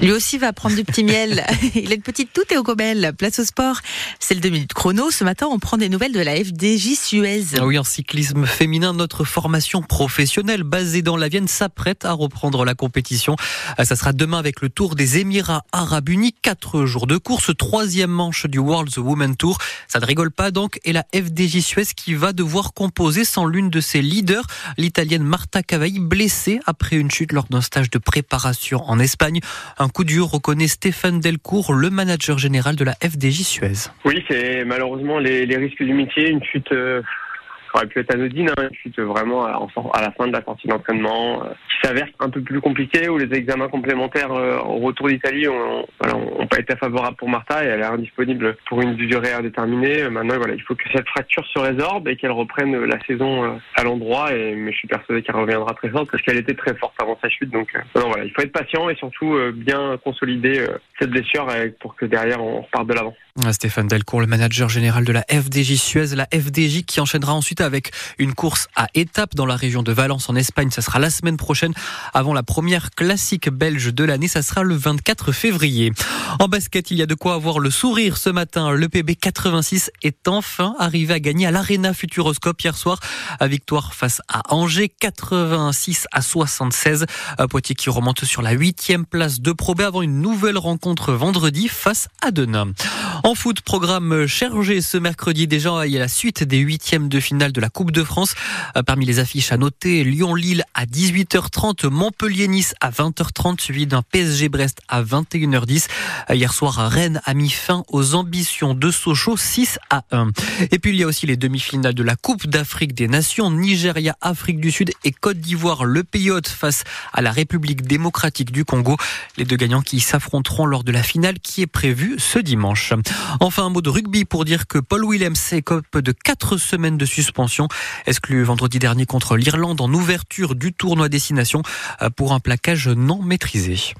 Lui aussi va prendre du petit miel. Il a une petite toux au Cobel. Place au sport. C'est le 2 minutes chrono. Ce matin, on prend des nouvelles de la FDJ Suez. Ah oui, en cyclisme féminin, notre formation professionnelle basée dans la Vienne s'apprête à reprendre la compétition. Ah, ça sera demain avec le Tour des Émirats Arabes Unis. Quatre jours de course, troisième manche du World Women Tour. Ça ne rigole pas donc. Et la FDJ Suez qui va devoir composer sans l'une de ses leaders, l'italienne Marta Cavalli, blessée après une chute lors d'un stage de préparation en Espagne. Un coup dur, reconnaît Stéphane Delcourt, le manager général de la FDJ Suez. Oui, c'est malheureusement les, risques du métier, une chute euh, aurait pu être anodine, hein, une vraiment à, la fin de la sortie d'entraînement, euh, qui s'avère un peu plus compliquée, où les examens complémentaires euh, au retour d'Italie ont, pas été favorables pour Martha et elle est indisponible pour une durée indéterminée. Maintenant, voilà, il faut que cette fracture se résorbe et qu'elle reprenne la saison euh, à l'endroit. Et mais je suis persuadé qu'elle reviendra très forte parce qu'elle était très forte avant sa chute. Donc, voilà, il faut être patient et surtout bien consolider cette blessure pour que derrière on reparte de l'avant. Stéphane Delcourt, le manager général de la FDJ Suez, la FDJ qui enchaînera ensuite avec une course à étapes dans la région de Valence en Espagne. Ça sera la semaine prochaine avant la première classique belge de l'année. Ça sera le 24 février. En basket, il y a de quoi avoir le sourire ce matin. Le PB 86 est enfin arrivé à gagner à l'Arena Futuroscope hier soir à victoire face à Angers 86 à 76. Poitiers qui remonte sur la huitième place de Pro B avant une nouvelle rencontre vendredi face à Denain. En foot, programme chargé ce mercredi. Déjà, il y a la suite des huitièmes de finale de la Coupe de France. Parmi les affiches à noter, Lyon-Lille à 18h30, Montpellier-Nice à 20h30, suivi d'un PSG-Brest à 21h10. Hier soir, Rennes a mis fin aux ambitions de Sochaux 6 à 1. Et puis, il y a aussi les demi-finales de la Coupe d'Afrique des Nations. Nigeria, Afrique du Sud et Côte d'Ivoire, le pays hôte face à la République démocratique du Congo. Les deux gagnants qui s'affronteront lors de la finale qui est prévue ce dimanche. Enfin, un mot de rugby pour dire que Paul Williams écope de 4 semaines de suspension, exclu vendredi dernier contre l'Irlande en ouverture du tournoi destination euh, pour un plaquage non maîtrisé.